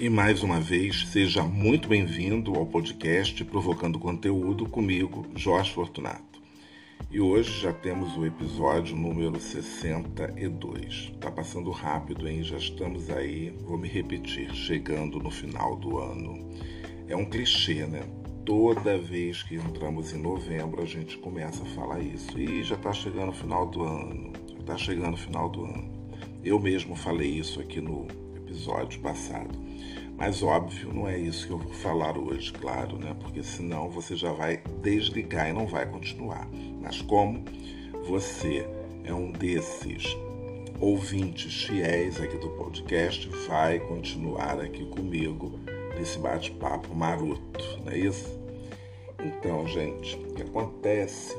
E mais uma vez, seja muito bem-vindo ao podcast Provocando Conteúdo comigo, Jorge Fortunato. E hoje já temos o episódio número 62. Tá passando rápido, hein? Já estamos aí, vou me repetir, chegando no final do ano. É um clichê, né? Toda vez que entramos em novembro, a gente começa a falar isso. E já está chegando o final do ano. Já está chegando o final do ano. Eu mesmo falei isso aqui no episódio passado. Mas óbvio, não é isso que eu vou falar hoje, claro, né? Porque senão você já vai desligar e não vai continuar. Mas como você é um desses ouvintes fiéis aqui do podcast, vai continuar aqui comigo nesse bate-papo maroto, não é isso? Então, gente, o que acontece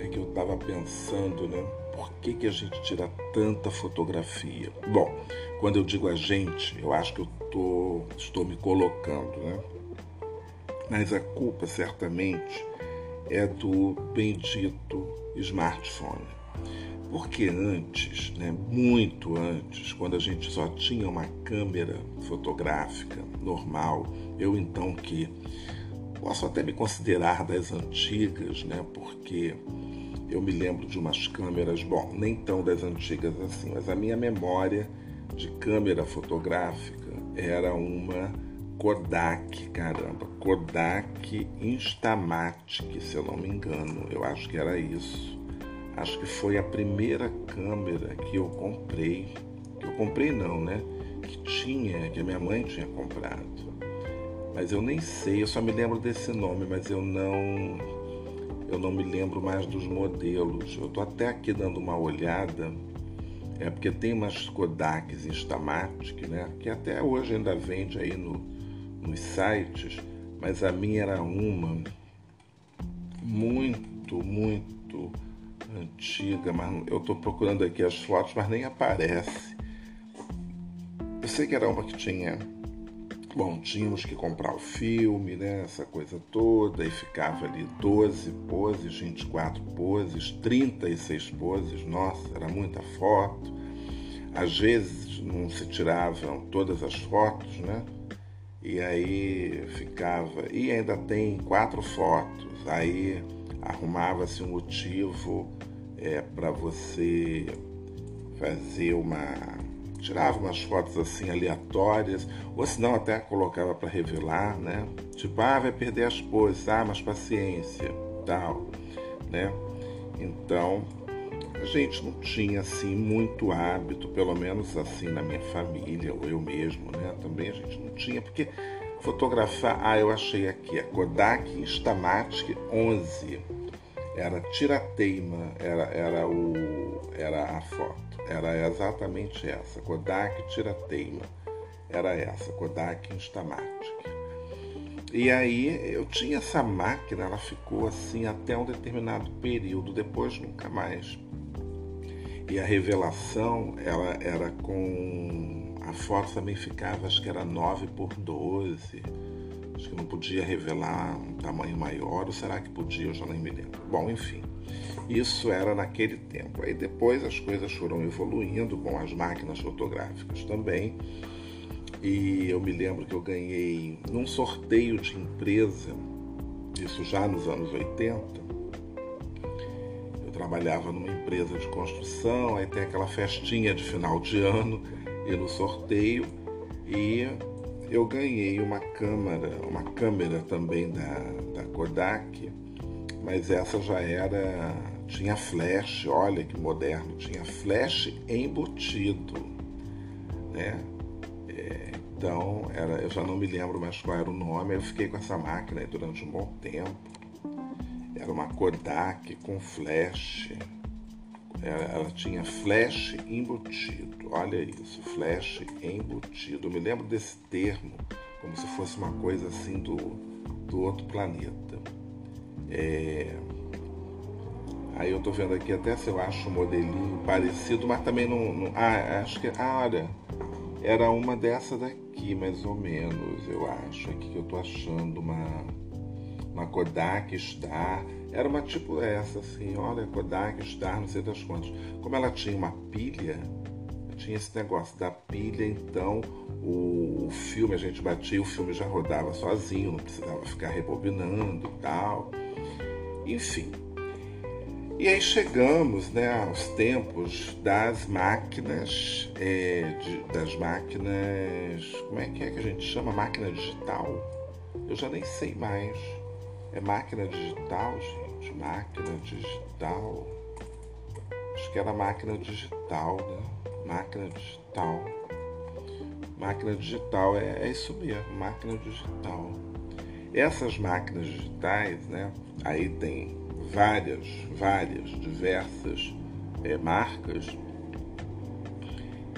é que eu estava pensando, né? Por que, que a gente tira tanta fotografia? Bom, quando eu digo a gente, eu acho que eu estou me colocando, né? Mas a culpa certamente é do bendito smartphone. Porque antes, né, muito antes, quando a gente só tinha uma câmera fotográfica normal, eu então que posso até me considerar das antigas, né, porque eu me lembro de umas câmeras, bom, nem tão das antigas assim, mas a minha memória de câmera fotográfica era uma Kodak, caramba, Kodak Instamatic, se eu não me engano, eu acho que era isso. Acho que foi a primeira câmera que eu comprei, que eu comprei não, né? Que tinha, que a minha mãe tinha comprado. Mas eu nem sei, eu só me lembro desse nome, mas eu não eu não me lembro mais dos modelos. Eu tô até aqui dando uma olhada é porque tem umas Kodaks Instamatic, né? Que até hoje ainda vende aí no, nos sites, mas a minha era uma muito, muito antiga, mas eu estou procurando aqui as fotos, mas nem aparece. Eu sei que era uma que tinha. Bom, tínhamos que comprar o filme, né? Essa coisa toda, e ficava ali 12 poses, 24 poses, 36 poses, nossa, era muita foto. Às vezes não se tiravam todas as fotos, né? E aí ficava. E ainda tem quatro fotos. Aí arrumava-se um motivo é, para você fazer uma. Tirava umas fotos assim aleatórias, ou senão até colocava para revelar, né? Tipo, ah, vai perder as poses, ah, mas paciência, tal, né? Então, a gente não tinha assim muito hábito, pelo menos assim na minha família, ou eu mesmo, né? Também a gente não tinha, porque fotografar, ah, eu achei aqui, a Kodak Instamatic 11. Era tirateima, era, era, o, era a foto, era exatamente essa, Kodak tirateima, era essa, Kodak Instamatic. E aí eu tinha essa máquina, ela ficou assim até um determinado período, depois nunca mais e a revelação ela era com. A foto também ficava, acho que era 9 por 12. Acho que não podia revelar um tamanho maior, ou será que podia? Eu já nem me lembro. Bom, enfim. Isso era naquele tempo. Aí depois as coisas foram evoluindo, com as máquinas fotográficas também. E eu me lembro que eu ganhei num sorteio de empresa, isso já nos anos 80, trabalhava numa empresa de construção, aí tem aquela festinha de final de ano e no sorteio e eu ganhei uma câmera, uma câmera também da, da Kodak, mas essa já era tinha flash, olha que moderno, tinha flash embutido, né? É, então era, eu já não me lembro mais qual era o nome, eu fiquei com essa máquina durante um bom tempo era uma Kodak com flash. ela, ela tinha flash embutido. Olha isso, flash embutido. Eu me lembro desse termo como se fosse uma coisa assim do, do outro planeta. É... Aí eu tô vendo aqui até se eu acho um modelinho parecido, mas também não. não... Ah, acho que. Ah, olha. Era uma dessa daqui, mais ou menos, eu acho. Aqui que eu tô achando uma. Uma Kodak Star. Era uma tipo essa, assim, olha, Kodak Star, não sei das quantas. Como ela tinha uma pilha, tinha esse negócio da pilha, então o, o filme a gente batia, o filme já rodava sozinho, não precisava ficar rebobinando e tal. Enfim. E aí chegamos né, aos tempos das máquinas, é, de, das máquinas. Como é que é que a gente chama? Máquina digital? Eu já nem sei mais. É máquina digital, gente? Máquina digital. Acho que era máquina digital, né? Máquina digital. Máquina digital é, é isso mesmo, máquina digital. Essas máquinas digitais, né? Aí tem várias, várias, diversas é, marcas.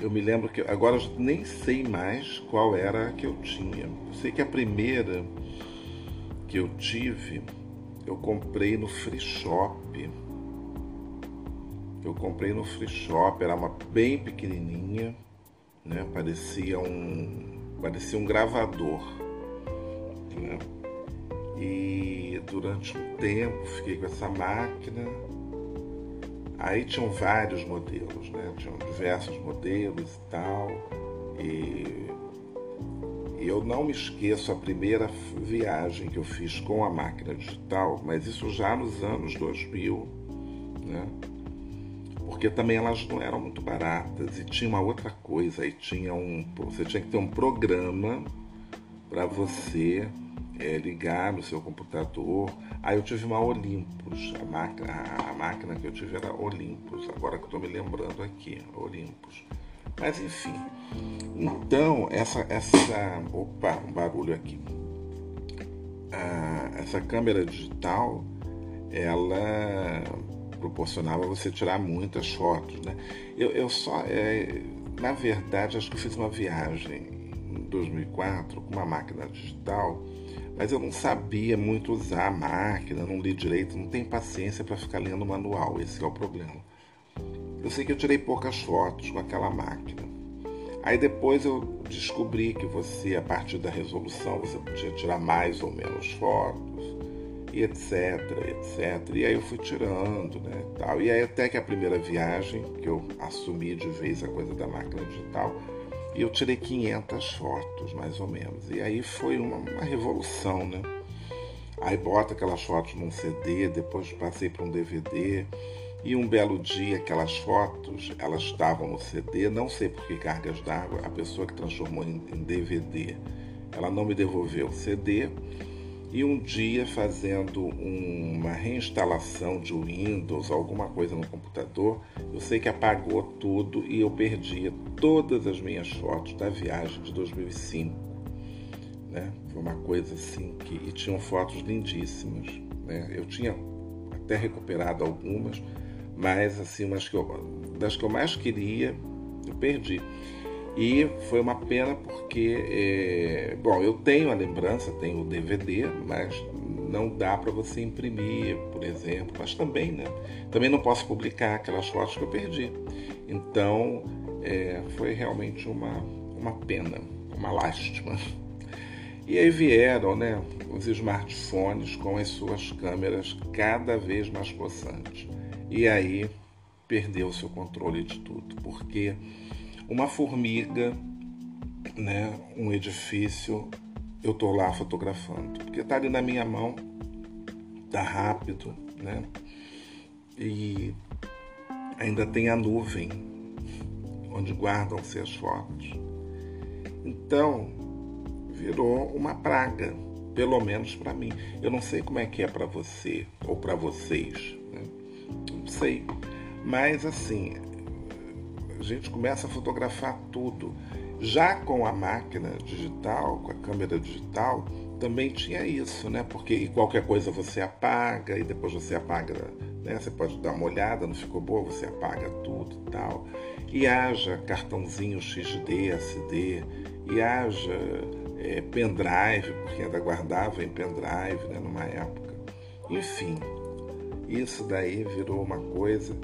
Eu me lembro que agora eu nem sei mais qual era a que eu tinha. Eu sei que a primeira que eu tive, eu comprei no Free Shop. Eu comprei no Free Shop, era uma bem pequenininha, né? Parecia um parecia um gravador, né? E durante um tempo fiquei com essa máquina. Aí tinham vários modelos, né? Tinham diversos modelos e tal. E eu não me esqueço a primeira viagem que eu fiz com a máquina digital, mas isso já nos anos 2000, né? Porque também elas não eram muito baratas e tinha uma outra coisa, aí tinha um, você tinha que ter um programa para você é, ligar no seu computador. Aí eu tive uma Olympus, a máquina, a máquina que eu tive era Olympus, agora que eu estou me lembrando aqui, Olympus. Mas enfim, então essa, essa, opa, um barulho aqui. Ah, essa câmera digital, ela proporcionava você tirar muitas fotos, né? Eu, eu só, é, na verdade, acho que eu fiz uma viagem em 2004 com uma máquina digital, mas eu não sabia muito usar a máquina, não li direito, não tenho paciência para ficar lendo o manual, esse é o problema. Eu sei que eu tirei poucas fotos com aquela máquina. Aí depois eu descobri que você, a partir da resolução, você podia tirar mais ou menos fotos, e etc, etc. E aí eu fui tirando, né, tal. E aí até que a primeira viagem, que eu assumi de vez a coisa da máquina digital, e eu tirei 500 fotos, mais ou menos. E aí foi uma, uma revolução, né? Aí bota aquelas fotos num CD, depois passei para um DVD. E um belo dia, aquelas fotos, elas estavam no CD, não sei por que cargas d'água, a pessoa que transformou em, DVD, ela não me devolveu o CD. E um dia, fazendo uma reinstalação de Windows, alguma coisa no computador, eu sei que apagou tudo e eu perdi todas as minhas fotos da viagem de 2005. Né? Foi uma coisa assim que. E tinham fotos lindíssimas. Né? Eu tinha até recuperado algumas, mas assim, umas que eu, das que eu mais queria, eu perdi. E foi uma pena porque, é, bom, eu tenho a lembrança, tenho o DVD, mas não dá para você imprimir, por exemplo. Mas também, né? Também não posso publicar aquelas fotos que eu perdi. Então, é, foi realmente uma, uma pena, uma lástima. E aí vieram né, os smartphones com as suas câmeras cada vez mais possantes. E aí perdeu-se o controle de tudo, porque uma formiga, né, um edifício, eu estou lá fotografando, porque está ali na minha mão, está rápido, né? E ainda tem a nuvem onde guardam-se as fotos. Então, virou uma praga, pelo menos para mim. Eu não sei como é que é para você ou para vocês, não sei. Mas assim, a gente começa a fotografar tudo. Já com a máquina digital, com a câmera digital, também tinha isso, né? Porque qualquer coisa você apaga e depois você apaga né? Você pode dar uma olhada, não ficou boa, você apaga tudo e tal. E haja cartãozinho XD, SD, e haja é, pendrive, porque ainda guardava em pendrive né, numa época. Enfim, isso daí virou uma coisa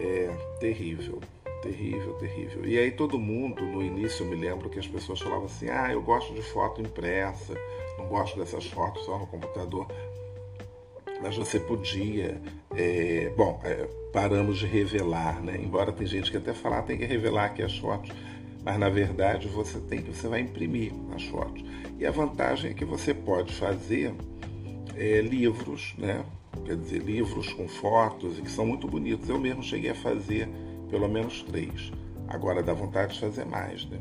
é, terrível, terrível, terrível. E aí todo mundo, no início eu me lembro que as pessoas falavam assim, ah, eu gosto de foto impressa, não gosto dessas fotos só no computador. Mas você podia, é, bom, é, paramos de revelar, né? Embora tem gente que até falar tem que revelar aqui as fotos, mas na verdade você tem que você vai imprimir as fotos. E a vantagem é que você pode fazer é, livros, né? Quer dizer, livros com fotos que são muito bonitos. Eu mesmo cheguei a fazer pelo menos três. Agora dá vontade de fazer mais, né?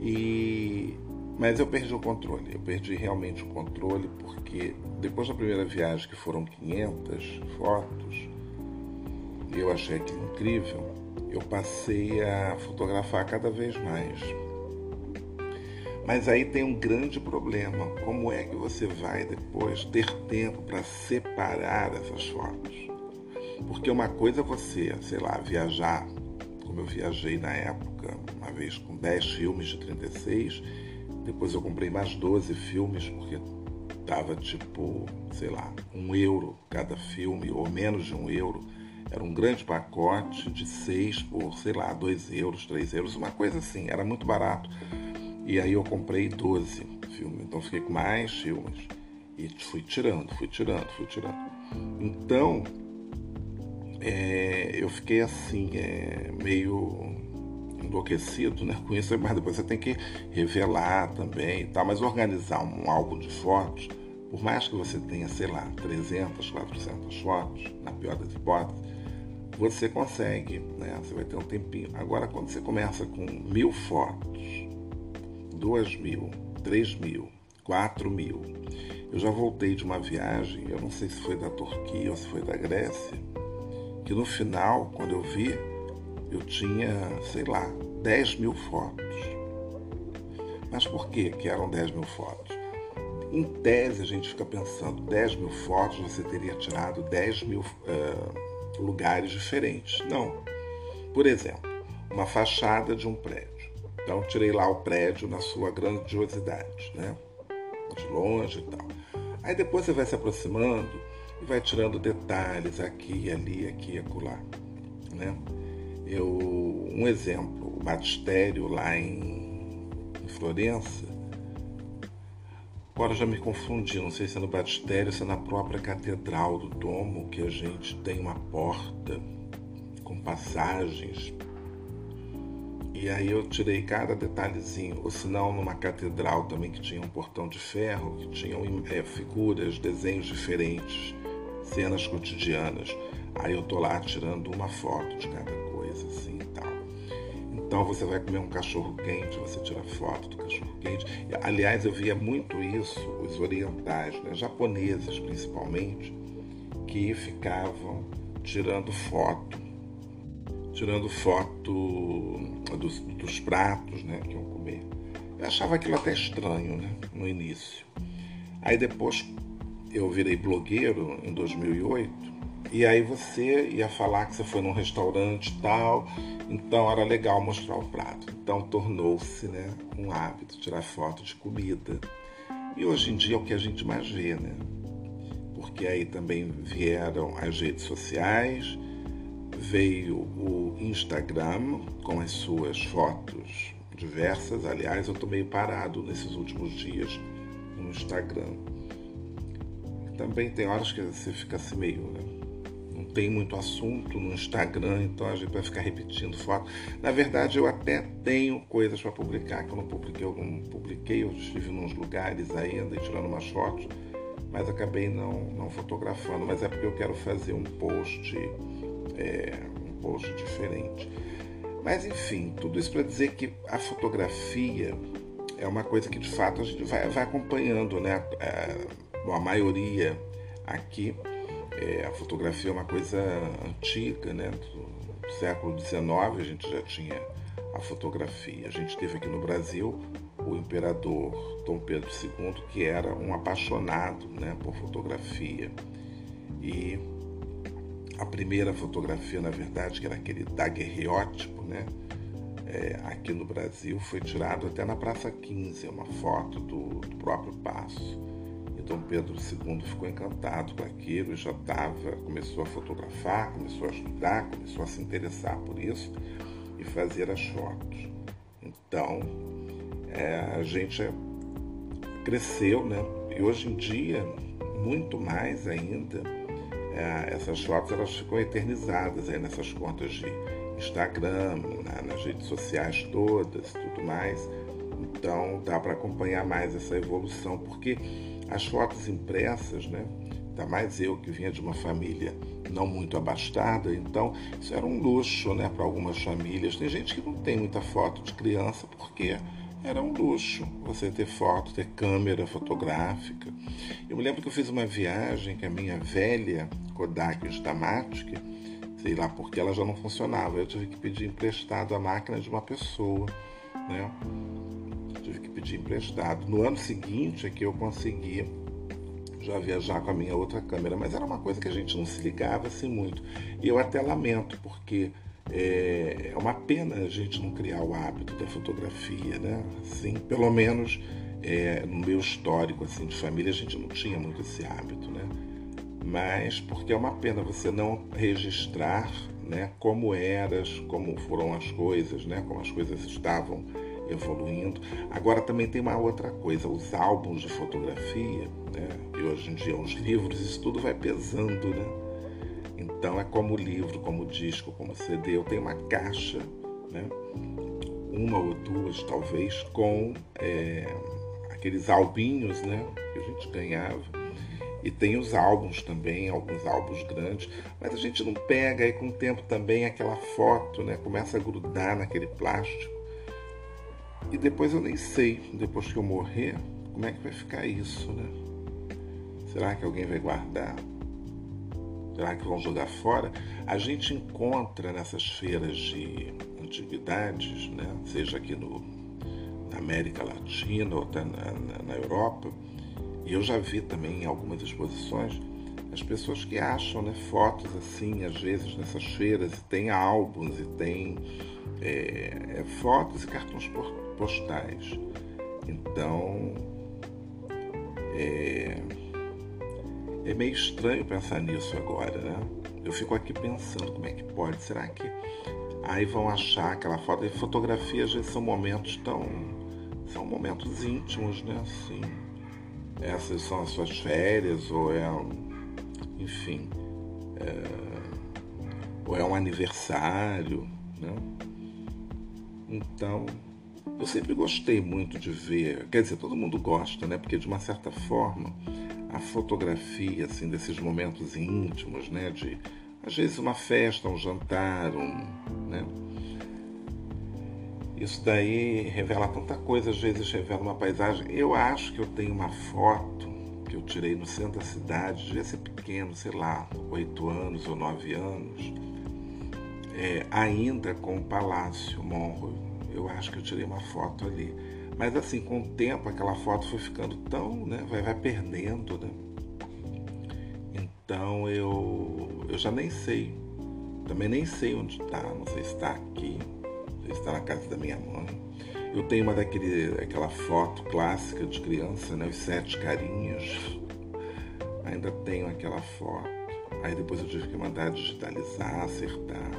E mas eu perdi o controle. Eu perdi realmente o controle porque depois da primeira viagem, que foram 500 fotos, eu achei aquilo incrível. Eu passei a fotografar cada vez mais. Mas aí tem um grande problema. Como é que você vai depois ter tempo para separar essas fotos? Porque uma coisa é você, sei lá, viajar, como eu viajei na época, uma vez com 10 filmes de 36, depois eu comprei mais 12 filmes, porque dava tipo, sei lá, um euro cada filme, ou menos de um euro. Era um grande pacote de seis por, sei lá, dois euros, três euros, uma coisa assim, era muito barato. E aí eu comprei 12 filmes, então fiquei com mais filmes. E fui tirando, fui tirando, fui tirando. Então, é, eu fiquei assim, é, meio enlouquecido né, com isso, mas depois você tem que revelar também e tal. Mas organizar um álbum de fotos, por mais que você tenha, sei lá, 300, 400 fotos, na pior das hipóteses, você consegue, né? Você vai ter um tempinho. Agora, quando você começa com mil fotos, duas mil, três mil, quatro mil, eu já voltei de uma viagem, eu não sei se foi da Turquia ou se foi da Grécia, que no final, quando eu vi, eu tinha, sei lá, 10 mil fotos. Mas por que, que eram 10 mil fotos? Em tese, a gente fica pensando, 10 mil fotos você teria tirado 10 mil uh, lugares diferentes. Não. Por exemplo, uma fachada de um prédio. Então, tirei lá o prédio na sua grandiosidade, né? De longe e tal. Aí depois você vai se aproximando e vai tirando detalhes aqui, ali, aqui, acolá. Né? Eu, um exemplo, o batistério lá em, em Florença, agora já me confundi, não sei se é no batistério se é na própria catedral do domo que a gente tem uma porta com passagens e aí eu tirei cada detalhezinho, ou se não numa catedral também que tinha um portão de ferro, que tinham é, figuras, desenhos diferentes cenas cotidianas. Aí eu tô lá tirando uma foto de cada coisa, assim e tal. Então você vai comer um cachorro quente, você tira foto do cachorro quente. Aliás, eu via muito isso, os orientais, né, japoneses principalmente, que ficavam tirando foto, tirando foto dos, dos pratos né, que iam comer. Eu achava aquilo até estranho né, no início. Aí depois eu virei blogueiro em 2008 e aí você ia falar que você foi num restaurante tal, então era legal mostrar o prato. Então tornou-se né, um hábito tirar foto de comida. E hoje em dia é o que a gente mais vê, né? Porque aí também vieram as redes sociais, veio o Instagram com as suas fotos diversas. Aliás, eu estou meio parado nesses últimos dias no Instagram também tem horas que você fica assim meio. Né? Não tem muito assunto no Instagram, então a gente vai ficar repetindo foto. Na verdade, eu até tenho coisas para publicar, que eu não publiquei, eu não publiquei, eu estive nos lugares aí, andei tirando umas fotos, mas acabei não, não fotografando. Mas é porque eu quero fazer um post, é, um post diferente. Mas enfim, tudo isso para dizer que a fotografia é uma coisa que de fato a gente vai, vai acompanhando, né? É, Bom, a maioria aqui, é, a fotografia é uma coisa antiga, né? Do século XIX a gente já tinha a fotografia. A gente teve aqui no Brasil o imperador Dom Pedro II, que era um apaixonado né, por fotografia. E a primeira fotografia, na verdade, que era aquele daguerreótipo, né? É, aqui no Brasil, foi tirado até na Praça 15, uma foto do, do próprio Passo. E Dom Pedro II ficou encantado com aquilo já estava, começou a fotografar, começou a estudar, começou a se interessar por isso e fazer as fotos. Então, é, a gente cresceu, né? E hoje em dia, muito mais ainda, é, essas fotos elas ficam eternizadas aí nessas contas de Instagram, né, nas redes sociais todas, tudo mais. Então dá para acompanhar mais essa evolução, porque as fotos impressas, né? Ainda mais eu que vinha de uma família não muito abastada, então isso era um luxo, né, para algumas famílias. Tem gente que não tem muita foto de criança porque era um luxo você ter foto, ter câmera fotográfica. Eu me lembro que eu fiz uma viagem que a minha velha Kodak Stamatic, sei lá porque ela já não funcionava, eu tive que pedir emprestado a máquina de uma pessoa, né? Pedir emprestado. No ano seguinte é que eu consegui já viajar com a minha outra câmera, mas era uma coisa que a gente não se ligava assim muito. E eu até lamento, porque é, é uma pena a gente não criar o hábito da fotografia, né? Assim, pelo menos é, no meu histórico assim de família a gente não tinha muito esse hábito, né? Mas porque é uma pena você não registrar, né? Como eras, como foram as coisas, né? Como as coisas estavam evoluindo. Agora também tem uma outra coisa, os álbuns de fotografia, né? E hoje em dia os livros, isso tudo vai pesando, né? Então é como livro, como disco, como CD. Eu tenho uma caixa, né? uma ou duas talvez, com é, aqueles albinhos né? que a gente ganhava. E tem os álbuns também, alguns álbuns grandes, mas a gente não pega aí com o tempo também aquela foto, né? Começa a grudar naquele plástico. E depois eu nem sei, depois que eu morrer, como é que vai ficar isso, né? Será que alguém vai guardar? Será que vão jogar fora? A gente encontra nessas feiras de antiguidades, né? seja aqui no, na América Latina ou até na, na, na Europa, e eu já vi também em algumas exposições, as pessoas que acham né, fotos assim, às vezes nessas feiras, e tem álbuns e tem é, é, fotos e cartões postais. Então, é, é meio estranho pensar nisso agora, né? Eu fico aqui pensando como é que pode, será que aí vão achar aquela foto e fotografias são momentos tão são momentos íntimos, né? Assim, essas são as suas férias ou é enfim é, ou é um aniversário, né? Então eu sempre gostei muito de ver, quer dizer, todo mundo gosta, né? Porque de uma certa forma a fotografia assim desses momentos íntimos, né, de às vezes uma festa, um jantar, um, né? Isso daí revela tanta coisa, às vezes revela uma paisagem. Eu acho que eu tenho uma foto que eu tirei no centro da cidade, devia ser pequeno, sei lá, oito anos ou nove anos, é, ainda com o Palácio Monro. Eu acho que eu tirei uma foto ali mas assim, com o tempo aquela foto foi ficando tão, né, vai, vai perdendo, né? Então eu, eu já nem sei, também nem sei onde está, não sei se está aqui, se está na casa da minha mãe. Eu tenho uma daquele, aquela foto clássica de criança, né, os sete carinhos. Ainda tenho aquela foto. Aí depois eu tive que mandar digitalizar, acertar.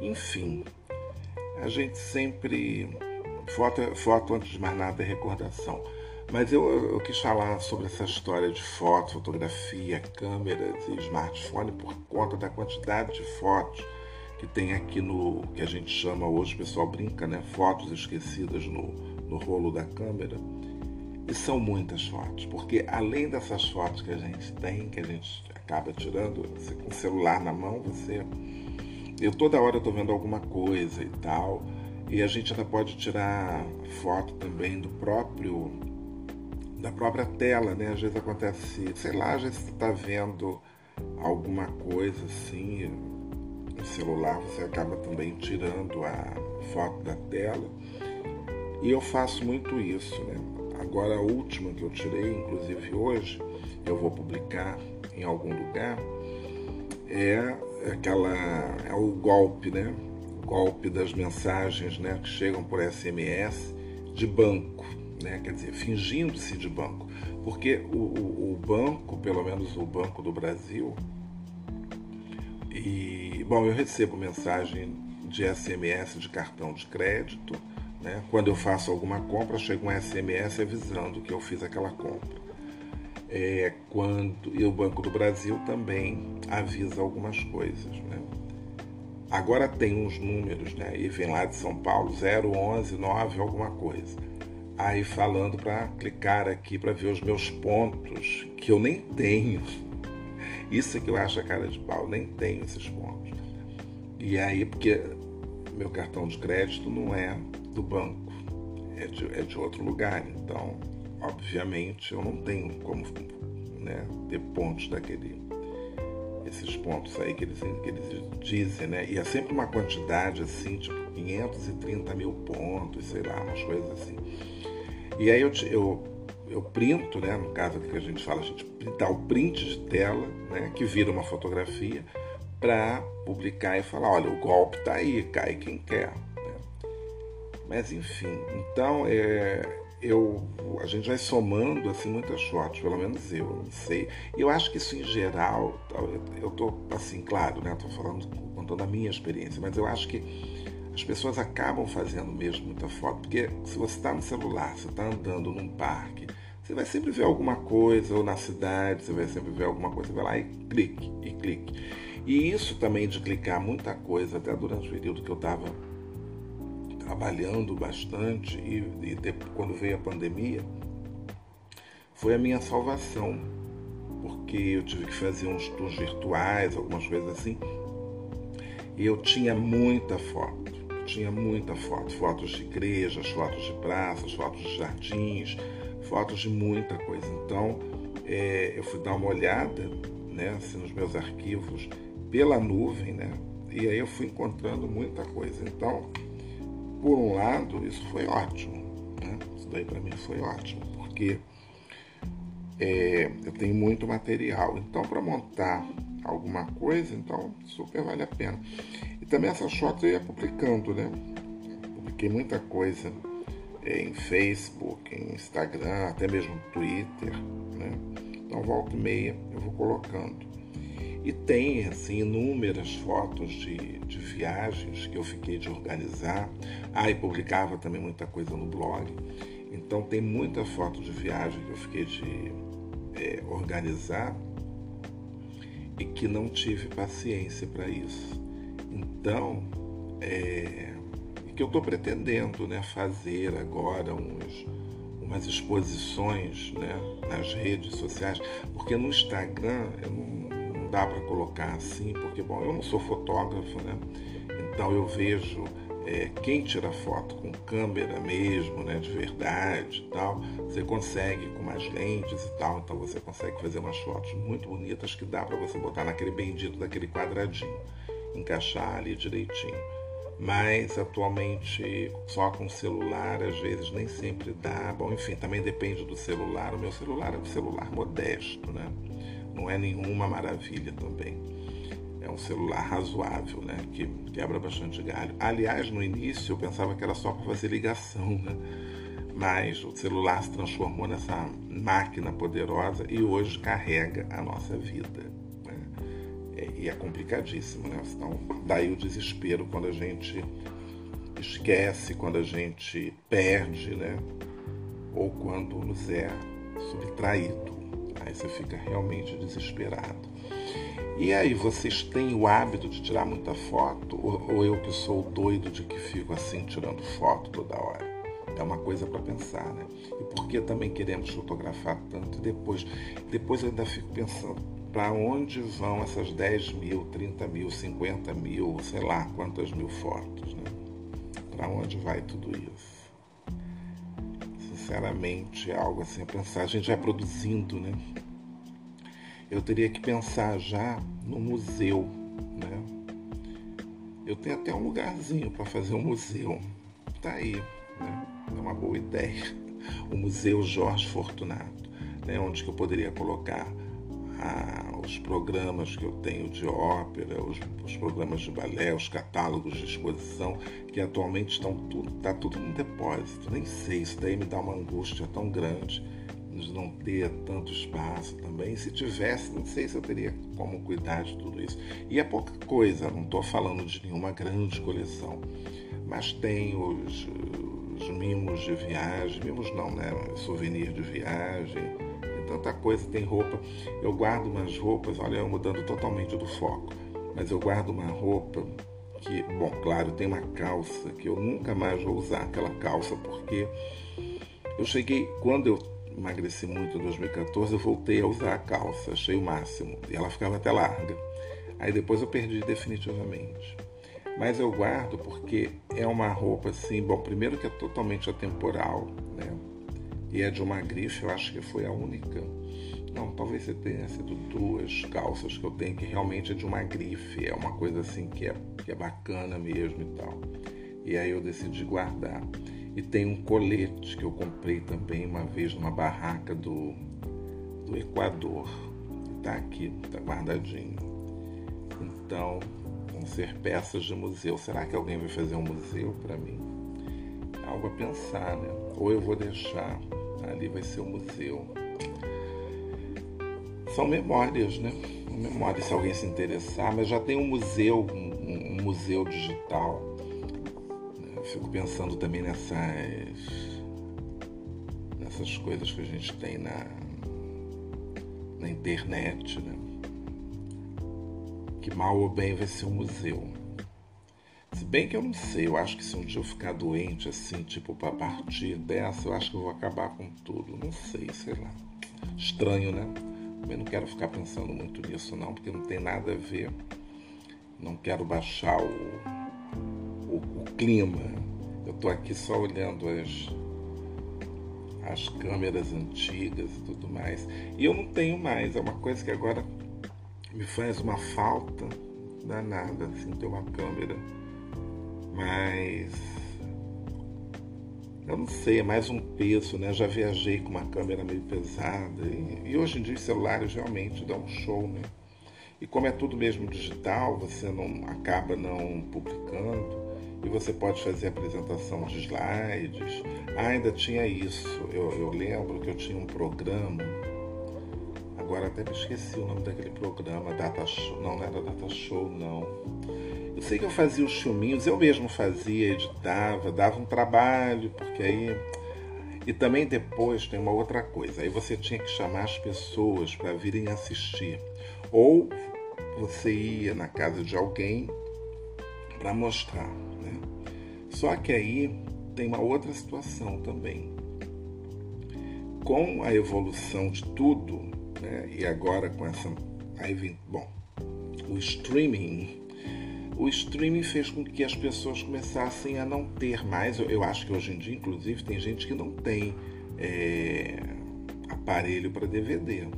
Enfim, a gente sempre Foto, foto, antes de mais nada, é recordação. Mas eu, eu, quis falar sobre essa história de foto, fotografia, câmeras e smartphone por conta da quantidade de fotos que tem aqui no que a gente chama hoje, o pessoal brinca, né? Fotos esquecidas no, no rolo da câmera. E são muitas fotos, porque além dessas fotos que a gente tem, que a gente acaba tirando, você com o celular na mão, você. Eu toda hora estou vendo alguma coisa e tal. E a gente ainda pode tirar foto também do próprio da própria tela, né? Às vezes acontece, sei lá, às vezes você está vendo alguma coisa assim no celular, você acaba também tirando a foto da tela. E eu faço muito isso, né? Agora a última que eu tirei, inclusive hoje, eu vou publicar em algum lugar, é aquela é o golpe, né? O golpe das mensagens, né, que chegam por SMS de banco, né? Quer dizer, fingindo-se de banco, porque o, o, o banco, pelo menos o Banco do Brasil, e bom, eu recebo mensagem de SMS de cartão de crédito, né? Quando eu faço alguma compra, chega um SMS avisando que eu fiz aquela compra é, quando e o Banco do Brasil também avisa algumas coisas. Né? Agora tem uns números, né? E vem lá de São Paulo, 011 9 alguma coisa. Aí falando para clicar aqui para ver os meus pontos, que eu nem tenho. Isso é que eu acho a cara de pau, nem tenho esses pontos. E aí, porque meu cartão de crédito não é do banco, é de, é de outro lugar. Então, obviamente eu não tenho como né, ter pontos daquele esses pontos aí que eles, que eles dizem, né? E é sempre uma quantidade assim, tipo 530 mil pontos, sei lá, umas coisas assim. E aí eu, eu, eu printo, né? No caso aqui que a gente fala, a gente dá o print de tela, né? Que vira uma fotografia para publicar e falar, olha, o golpe tá aí, cai quem quer. Né? Mas enfim, então é, eu, a gente vai somando assim muitas fotos, pelo menos eu, não sei. Eu acho que isso em geral, eu tô assim, claro, né? Tô falando contando a minha experiência, mas eu acho que as pessoas acabam fazendo mesmo muita foto, porque se você está no celular, você está andando num parque, você vai sempre ver alguma coisa, ou na cidade, você vai sempre ver alguma coisa, você vai lá e clique, e clique. E isso também de clicar muita coisa, até durante o período que eu estava trabalhando bastante e, e quando veio a pandemia, foi a minha salvação, porque eu tive que fazer uns tours virtuais, algumas coisas assim, e eu tinha muita foto, tinha muita foto, fotos de igrejas, fotos de praças, fotos de jardins, fotos de muita coisa. Então, é, eu fui dar uma olhada, né, assim, nos meus arquivos pela nuvem, né, e aí eu fui encontrando muita coisa. Então, por um lado, isso foi ótimo. Né? Isso daí para mim foi ótimo, porque é, eu tenho muito material. Então, para montar alguma coisa, então super vale a pena. E também essas fotos eu ia publicando, né? Publiquei muita coisa é, em Facebook, em Instagram, até mesmo Twitter, né? Então, volta e meia eu vou colocando. E tem assim inúmeras fotos de, de viagens que eu fiquei de organizar. Ah, e publicava também muita coisa no blog. Então tem muita foto de viagem que eu fiquei de é, organizar e que não tive paciência para isso. Então, é, que eu estou pretendendo né, fazer agora uns, umas exposições né, nas redes sociais, porque no Instagram eu não, dá para colocar assim, porque bom, eu não sou fotógrafo, né? Então eu vejo é, quem tira foto com câmera mesmo, né, de verdade e tal, você consegue com mais lentes e tal, então você consegue fazer umas fotos muito bonitas que dá para você botar naquele bendito daquele quadradinho, encaixar ali direitinho. Mas atualmente só com celular às vezes nem sempre dá. Bom, enfim, também depende do celular. O meu celular é um celular modesto, né? Não é nenhuma maravilha também. É um celular razoável, né? Que quebra bastante galho. Aliás, no início eu pensava que era só para fazer ligação, né? Mas o celular se transformou nessa máquina poderosa e hoje carrega a nossa vida. Né? É, e é complicadíssimo, né? Então, daí o desespero quando a gente esquece, quando a gente perde, né? Ou quando nos é subtraído. Aí você fica realmente desesperado. E aí, vocês têm o hábito de tirar muita foto? Ou, ou eu que sou doido de que fico assim tirando foto toda hora? É uma coisa para pensar, né? E por que também queremos fotografar tanto? E depois, depois eu ainda fico pensando, para onde vão essas 10 mil, 30 mil, 50 mil, sei lá quantas mil fotos, né? Para onde vai tudo isso? Sinceramente, é algo assim a pensar. A gente vai produzindo, né? Eu teria que pensar já no museu, né? Eu tenho até um lugarzinho para fazer um museu. Tá aí, né? É uma boa ideia. O Museu Jorge Fortunato, né? onde que eu poderia colocar a, os programas que eu tenho de ópera, os, os, programas de balé, os catálogos de exposição, que atualmente estão tudo, tá tudo no depósito. Nem sei, isso daí me dá uma angústia tão grande de não ter tanto espaço também. Se tivesse, não sei se eu teria como cuidar de tudo isso. E é pouca coisa, não estou falando de nenhuma grande coleção, mas tem os, os mimos de viagem, mimos não, né? Souvenir de viagem, tanta coisa, tem roupa. Eu guardo umas roupas, olha, eu mudando totalmente do foco, mas eu guardo uma roupa que, bom, claro, tem uma calça que eu nunca mais vou usar aquela calça porque eu cheguei, quando eu emagreci muito em 2014, eu voltei a usar a calça, achei o máximo. E ela ficava até larga. Aí depois eu perdi definitivamente. Mas eu guardo porque é uma roupa assim, bom, primeiro que é totalmente atemporal, né? E é de uma grife, eu acho que foi a única. Não, talvez você tenha sido duas calças que eu tenho que realmente é de uma grife, é uma coisa assim que é, que é bacana mesmo e tal. E aí eu decidi guardar. E tem um colete que eu comprei também uma vez numa barraca do, do Equador. Está aqui, está guardadinho. Então, vão ser peças de museu. Será que alguém vai fazer um museu para mim? Algo a pensar, né? Ou eu vou deixar, ali vai ser o museu. São memórias, né? Memórias, se alguém se interessar, mas já tem um museu, um, um museu digital fico pensando também nessas nessas coisas que a gente tem na, na internet, né? Que mal ou bem vai ser um museu. Se bem que eu não sei, eu acho que se um dia eu ficar doente, assim, tipo, para partir dessa, eu acho que eu vou acabar com tudo. Não sei, sei lá. Estranho, né? Também não quero ficar pensando muito nisso, não, porque não tem nada a ver. Não quero baixar o clima. Eu estou aqui só olhando as, as câmeras antigas e tudo mais. E eu não tenho mais. É uma coisa que agora me faz uma falta danada, assim, ter uma câmera. Mas eu não sei, é mais um peso, né? Já viajei com uma câmera meio pesada e, e, hoje em dia os celulares realmente dão um show, né? E como é tudo mesmo digital, você não acaba não publicando e você pode fazer apresentação de slides. Ah, ainda tinha isso. Eu, eu lembro que eu tinha um programa, agora até me esqueci o nome daquele programa, Data Show. Não, não era Data Show, não. Eu sei que eu fazia os filminhos, eu mesmo fazia, editava, dava um trabalho, porque aí. E também depois tem uma outra coisa, aí você tinha que chamar as pessoas para virem assistir. Ou você ia na casa de alguém para mostrar. Só que aí tem uma outra situação também. Com a evolução de tudo, né, e agora com essa. Aí vem, bom, o streaming. O streaming fez com que as pessoas começassem a não ter mais. Eu, eu acho que hoje em dia, inclusive, tem gente que não tem é, aparelho para DVD,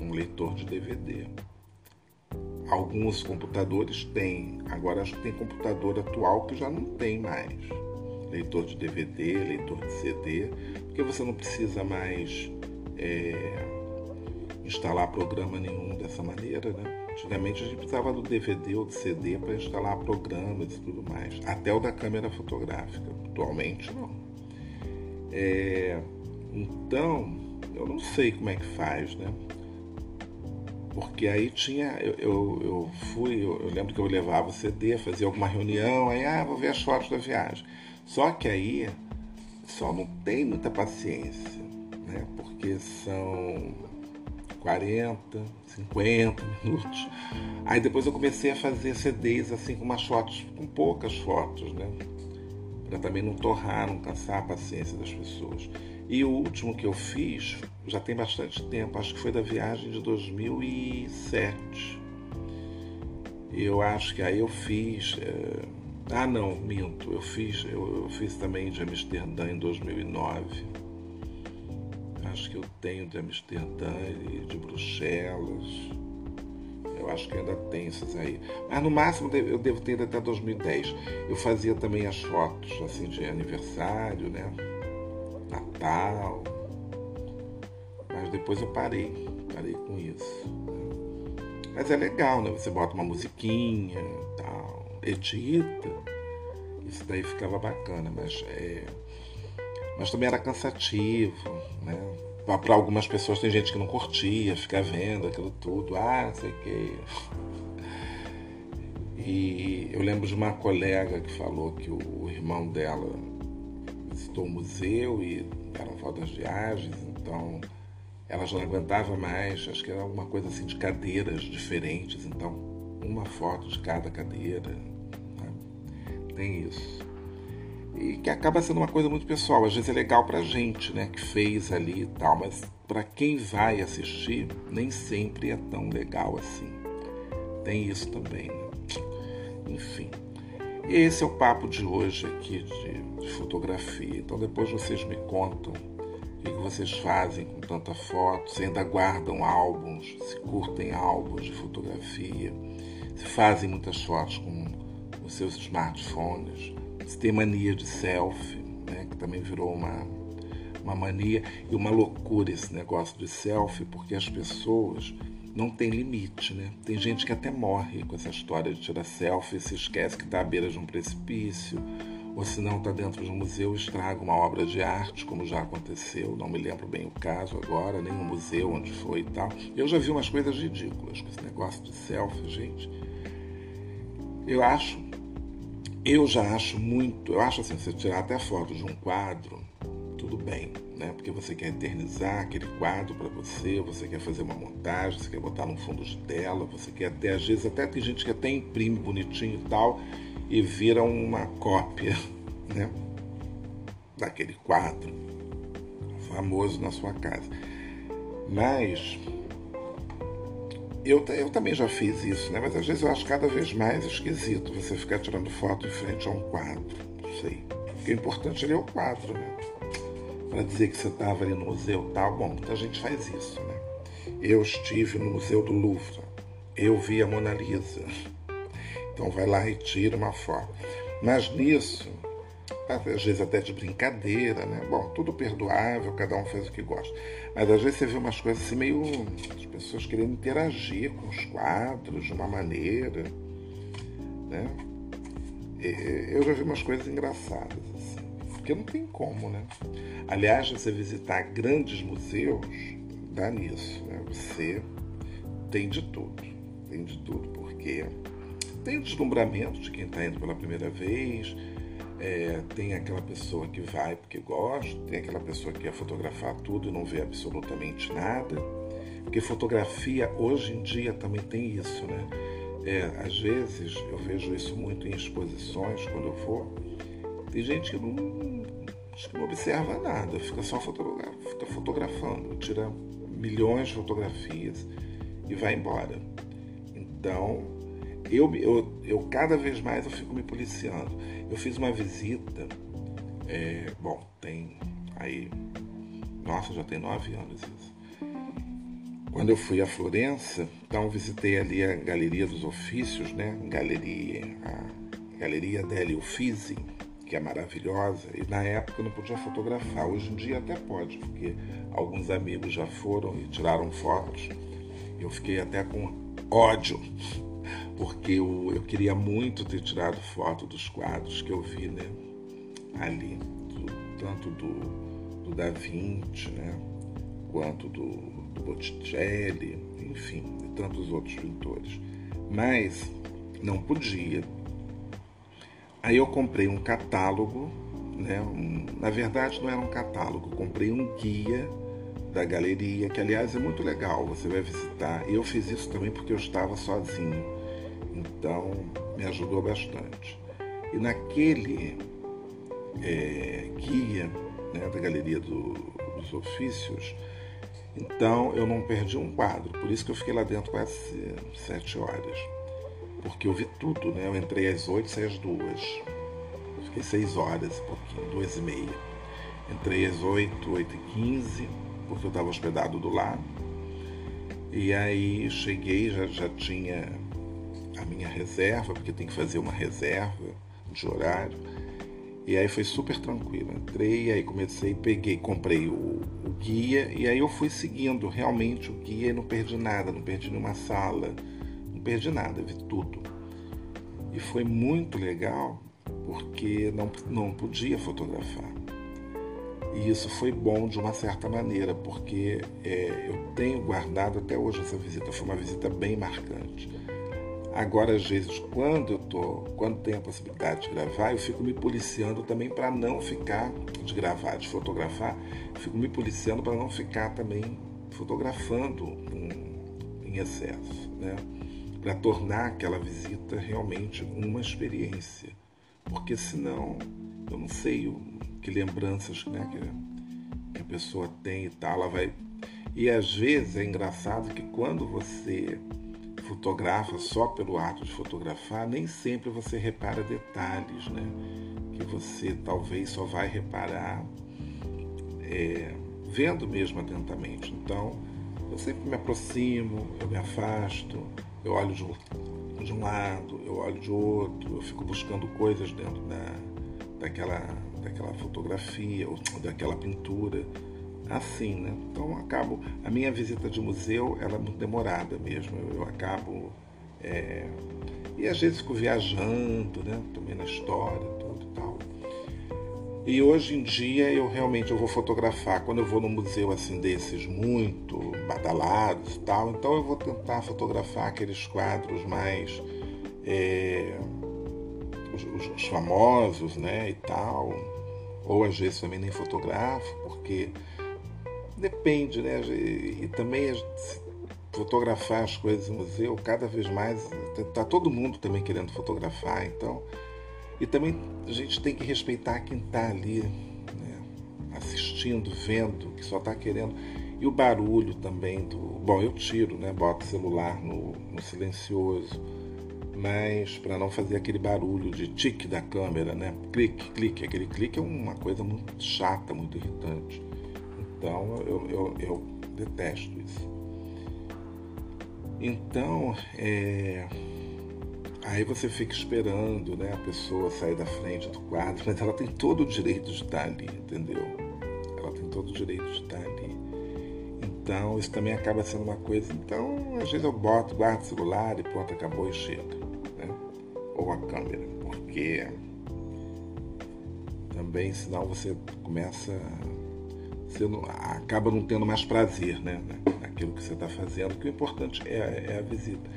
um leitor de DVD. Alguns computadores têm, agora acho que tem computador atual que já não tem mais leitor de DVD, leitor de CD, porque você não precisa mais é, instalar programa nenhum dessa maneira, né? Antigamente a gente precisava do DVD ou do CD para instalar programas e tudo mais, até o da câmera fotográfica. Atualmente não. É, então, eu não sei como é que faz, né? Porque aí tinha, eu, eu, eu fui, eu, eu, lembro que eu levava o CD, fazia alguma reunião, aí, ah, vou ver as fotos da viagem. Só que aí só não tem muita paciência, né? Porque são 40, 50 minutos. Aí depois eu comecei a fazer CDs assim com umas fotos, com poucas fotos, né? Para também não torrar, não cansar a paciência das pessoas. E o último que eu fiz já tem bastante tempo, acho que foi da viagem de 2007. Eu acho que aí eu fiz. É... Ah, não, minto. Eu fiz, eu, eu, fiz também de Amsterdã em 2009. Acho que eu tenho de Amsterdã e de Bruxelas. Eu acho que ainda tem esses aí. Mas no máximo eu devo ter até 2010. Eu fazia também as fotos assim de aniversário, né? Natal. Mas depois eu parei. parei com isso. Mas é legal, né? Você bota uma musiquinha, tal, edita. Isso daí ficava bacana, mas é, mas também era cansativo, né? Para algumas pessoas tem gente que não curtia, ficar vendo aquilo tudo, ah, não sei o quê. E eu lembro de uma colega que falou que o irmão dela visitou o museu e eram fotos viagens, então ela já não aguentava mais, acho que era alguma coisa assim de cadeiras diferentes, então uma foto de cada cadeira. Né? Tem isso. E que acaba sendo uma coisa muito pessoal. Às vezes é legal pra gente, né, que fez ali e tal, mas para quem vai assistir, nem sempre é tão legal assim. Tem isso também, né? Enfim. Esse é o papo de hoje aqui de, de fotografia. Então depois vocês me contam o que vocês fazem com tanta foto, se ainda guardam álbuns, se curtem álbuns de fotografia, se fazem muitas fotos com os seus smartphones, se tem mania de selfie, né, que também virou uma, uma mania e uma loucura esse negócio de selfie, porque as pessoas não tem limite, né? Tem gente que até morre com essa história de tirar selfie, se esquece que está à beira de um precipício, ou se não está dentro de um museu estraga uma obra de arte, como já aconteceu, não me lembro bem o caso agora, nem o museu onde foi e tal. Eu já vi umas coisas ridículas com esse negócio de selfie, gente. Eu acho, eu já acho muito, eu acho assim, você tirar até foto de um quadro, tudo bem né? Porque você quer eternizar aquele quadro para você, você quer fazer uma montagem, você quer botar no fundo de tela, você quer até, às vezes, até tem gente que até imprime bonitinho e tal e vira uma cópia, né? Daquele quadro famoso na sua casa. Mas eu, eu também já fiz isso, né? Mas às vezes eu acho cada vez mais esquisito você ficar tirando foto em frente a um quadro. Não sei. Porque o importante é o quadro, né? para dizer que você estava ali no museu tal. Bom, muita gente faz isso, né? Eu estive no Museu do Louvre, eu vi a Mona Lisa. Então vai lá e tira uma foto. Mas nisso, às vezes até de brincadeira, né? Bom, tudo perdoável, cada um faz o que gosta. Mas às vezes você vê umas coisas assim meio. as pessoas querendo interagir com os quadros de uma maneira, né? Eu já vi umas coisas engraçadas, assim porque não tem como, né? Aliás, você visitar grandes museus dá nisso, né? Você tem de tudo, tem de tudo, porque tem o deslumbramento de quem está indo pela primeira vez, é, tem aquela pessoa que vai porque gosta, tem aquela pessoa que quer fotografar tudo e não vê absolutamente nada. Porque fotografia hoje em dia também tem isso, né? É, às vezes eu vejo isso muito em exposições quando eu vou. Tem gente que não, que não observa nada, fica só fica fotografando, tira milhões de fotografias e vai embora. Então, eu, eu, eu cada vez mais eu fico me policiando. Eu fiz uma visita, é, bom, tem aí, nossa, já tem nove anos isso. Quando eu fui a Florença, então visitei ali a Galeria dos Ofícios, né? Galeria, a Galeria delle Uffizi, que é maravilhosa, e na época eu não podia fotografar. Hoje em dia até pode, porque alguns amigos já foram e tiraram fotos. Eu fiquei até com ódio, porque eu, eu queria muito ter tirado foto dos quadros que eu vi né, ali, do, tanto do, do Da Vinci, né, quanto do, do Botticelli, enfim, e tantos outros pintores. Mas não podia, Aí eu comprei um catálogo, né? Um, na verdade não era um catálogo, comprei um guia da galeria, que aliás é muito legal, você vai visitar. Eu fiz isso também porque eu estava sozinho, então me ajudou bastante. E naquele é, guia né, da galeria do, dos ofícios, então eu não perdi um quadro, por isso que eu fiquei lá dentro quase sete horas porque eu vi tudo, né? Eu entrei às oito, saí às duas. Fiquei seis horas, pouquinho, duas e meia. Entrei às oito, oito e quinze, porque eu estava hospedado do lado. E aí cheguei, já, já tinha a minha reserva, porque tem que fazer uma reserva de horário. E aí foi super tranquilo. Entrei, aí comecei, peguei, comprei o, o, guia e aí eu fui seguindo realmente o guia e não perdi nada, não perdi nenhuma sala, não perdi nada, vi tudo. E foi muito legal porque não, não podia fotografar. E isso foi bom de uma certa maneira, porque é, eu tenho guardado até hoje essa visita, foi uma visita bem marcante. Agora, às vezes, quando eu tô, quando tem a possibilidade de gravar, eu fico me policiando também para não ficar de gravar, de fotografar, fico me policiando para não ficar também fotografando um, em excesso, né? Para tornar aquela visita realmente uma experiência, porque senão eu não sei o, que lembranças, né? Que, que a pessoa tem e tal, ela vai e às vezes é engraçado que quando você fotografa só pelo ato de fotografar, nem sempre você repara detalhes, né? Que você talvez só vai reparar é, vendo mesmo atentamente. Então, eu sempre me aproximo, eu me afasto, eu olho de um, de um lado, eu olho de outro, eu fico buscando coisas dentro da, daquela, daquela fotografia ou daquela pintura assim, né? Então acabo a minha visita de museu ela é muito demorada mesmo. Eu, eu acabo é, e às vezes fico viajando, né? Também na história, tudo tal. E hoje em dia eu realmente eu vou fotografar quando eu vou no museu assim desses muito badalados e tal. Então eu vou tentar fotografar aqueles quadros mais é, os, os, os famosos, né? E tal. Ou às vezes também nem fotografo porque Depende, né? E também fotografar as coisas no museu, cada vez mais está todo mundo também querendo fotografar, então e também a gente tem que respeitar quem está ali né? assistindo, vendo, que só está querendo e o barulho também do bom eu tiro, né? Boto o celular no, no silencioso, mas para não fazer aquele barulho de tique da câmera, né? Clique, clique, aquele clique é uma coisa muito chata, muito irritante. Então eu, eu, eu detesto isso. Então, é... aí você fica esperando né, a pessoa sair da frente do quadro, mas ela tem todo o direito de estar ali, entendeu? Ela tem todo o direito de estar ali. Então, isso também acaba sendo uma coisa. Então, às vezes eu boto, guardo o celular e pronto, acabou e chega. Né? Ou a câmera, porque também, senão você começa você não, acaba não tendo mais prazer né, naquilo que você está fazendo, que o importante é, é, a visita.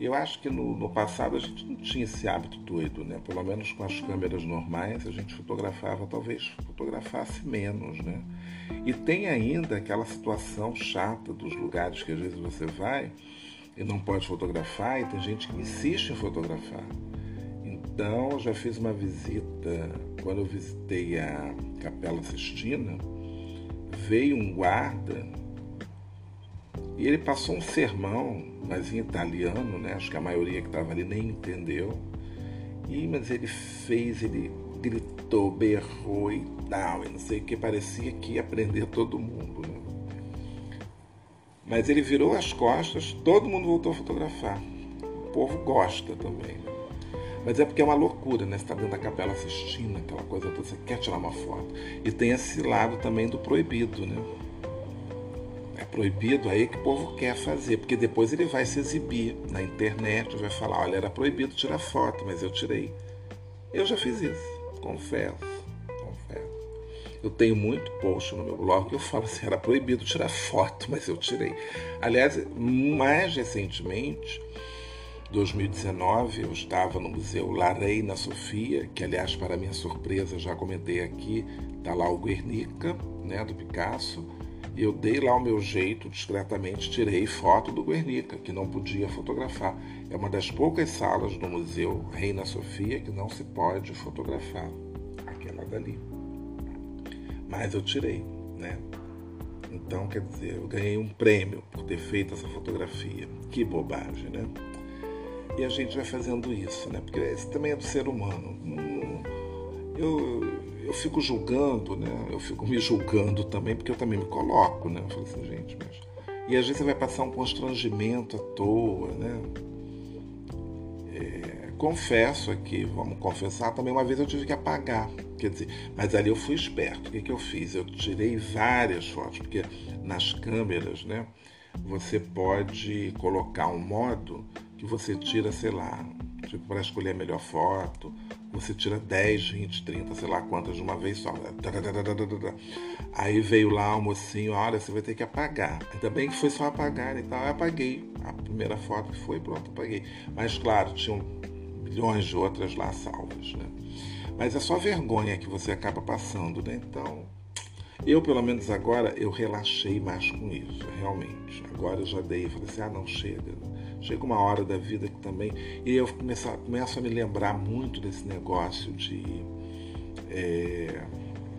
Eu acho que no, no, passado a gente não tinha esse hábito doido, né? Pelo menos com as câmeras normais a gente fotografava, talvez fotografasse menos, né? E tem ainda aquela situação chata dos lugares que às vezes você vai e não pode fotografar e tem gente que insiste em fotografar. Então, já fiz uma visita quando eu visitei a Capela Sistina veio um guarda e ele passou um sermão, mas em italiano, né? Acho que a maioria que estava ali nem entendeu. E, mas ele fez, ele gritou, berrou e tal, e não sei o que, parecia que ia prender todo mundo. Né? Mas ele virou as costas, todo mundo voltou a fotografar. O povo gosta também. Né? Mas é porque é uma loucura, né? Você está dentro da capela assistindo aquela coisa toda, você quer tirar uma foto. E tem esse lado também do proibido, né? É proibido aí que o povo quer fazer, porque depois ele vai se exibir na internet, vai falar, olha, era proibido tirar foto, mas eu tirei. Eu já fiz isso, confesso, confesso. Eu tenho muito post no meu blog que eu falo assim, era proibido tirar foto, mas eu tirei. Aliás, mais recentemente, 2019 eu estava no Museu La Reina Sofia, que aliás para minha surpresa já comentei aqui, está lá o Guernica, né, do Picasso, e eu dei lá o meu jeito, discretamente tirei foto do Guernica, que não podia fotografar. É uma das poucas salas do Museu Reina Sofia que não se pode fotografar, aquela dali. Mas eu tirei, né? Então, quer dizer, eu ganhei um prêmio por ter feito essa fotografia. Que bobagem, né? E a gente vai fazendo isso, né? Porque esse também é do ser humano. Eu, eu fico julgando, né? Eu fico me julgando também, porque eu também me coloco, né? Eu falo assim, gente, mas... E às vezes você vai passar um constrangimento à toa, né? É, confesso aqui, vamos confessar, também uma vez eu tive que apagar. Quer dizer, mas ali eu fui esperto. O que, que eu fiz? Eu tirei várias fotos, porque nas câmeras, né, você pode colocar um modo que você tira, sei lá, tipo, para escolher a melhor foto, você tira 10, 20, 30, sei lá quantas de uma vez só. Aí veio lá o mocinho, olha, você vai ter que apagar. Ainda bem que foi só apagar e tal. Eu apaguei. A primeira foto que foi, pronto, apaguei. Mas claro, tinham milhões de outras lá salvas, né? Mas é só vergonha que você acaba passando, né? Então, eu pelo menos agora eu relaxei mais com isso, realmente. Agora eu já dei, falei assim, ah não, chega Chega uma hora da vida que também. E eu começo, começo a me lembrar muito desse negócio de. É...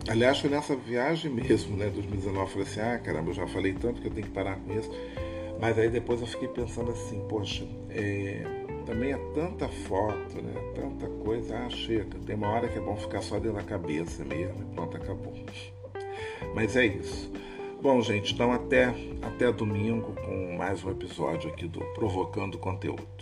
Aliás, foi nessa viagem mesmo, né, 2019. Eu falei assim: ah, caramba, eu já falei tanto que eu tenho que parar com isso. Mas aí depois eu fiquei pensando assim: poxa, é... também é tanta foto, né, tanta coisa. Ah, chega. Tem uma hora que é bom ficar só dentro da cabeça mesmo e pronto, acabou. Mas é isso. Bom, gente, então até, até domingo com mais um episódio aqui do Provocando Conteúdo.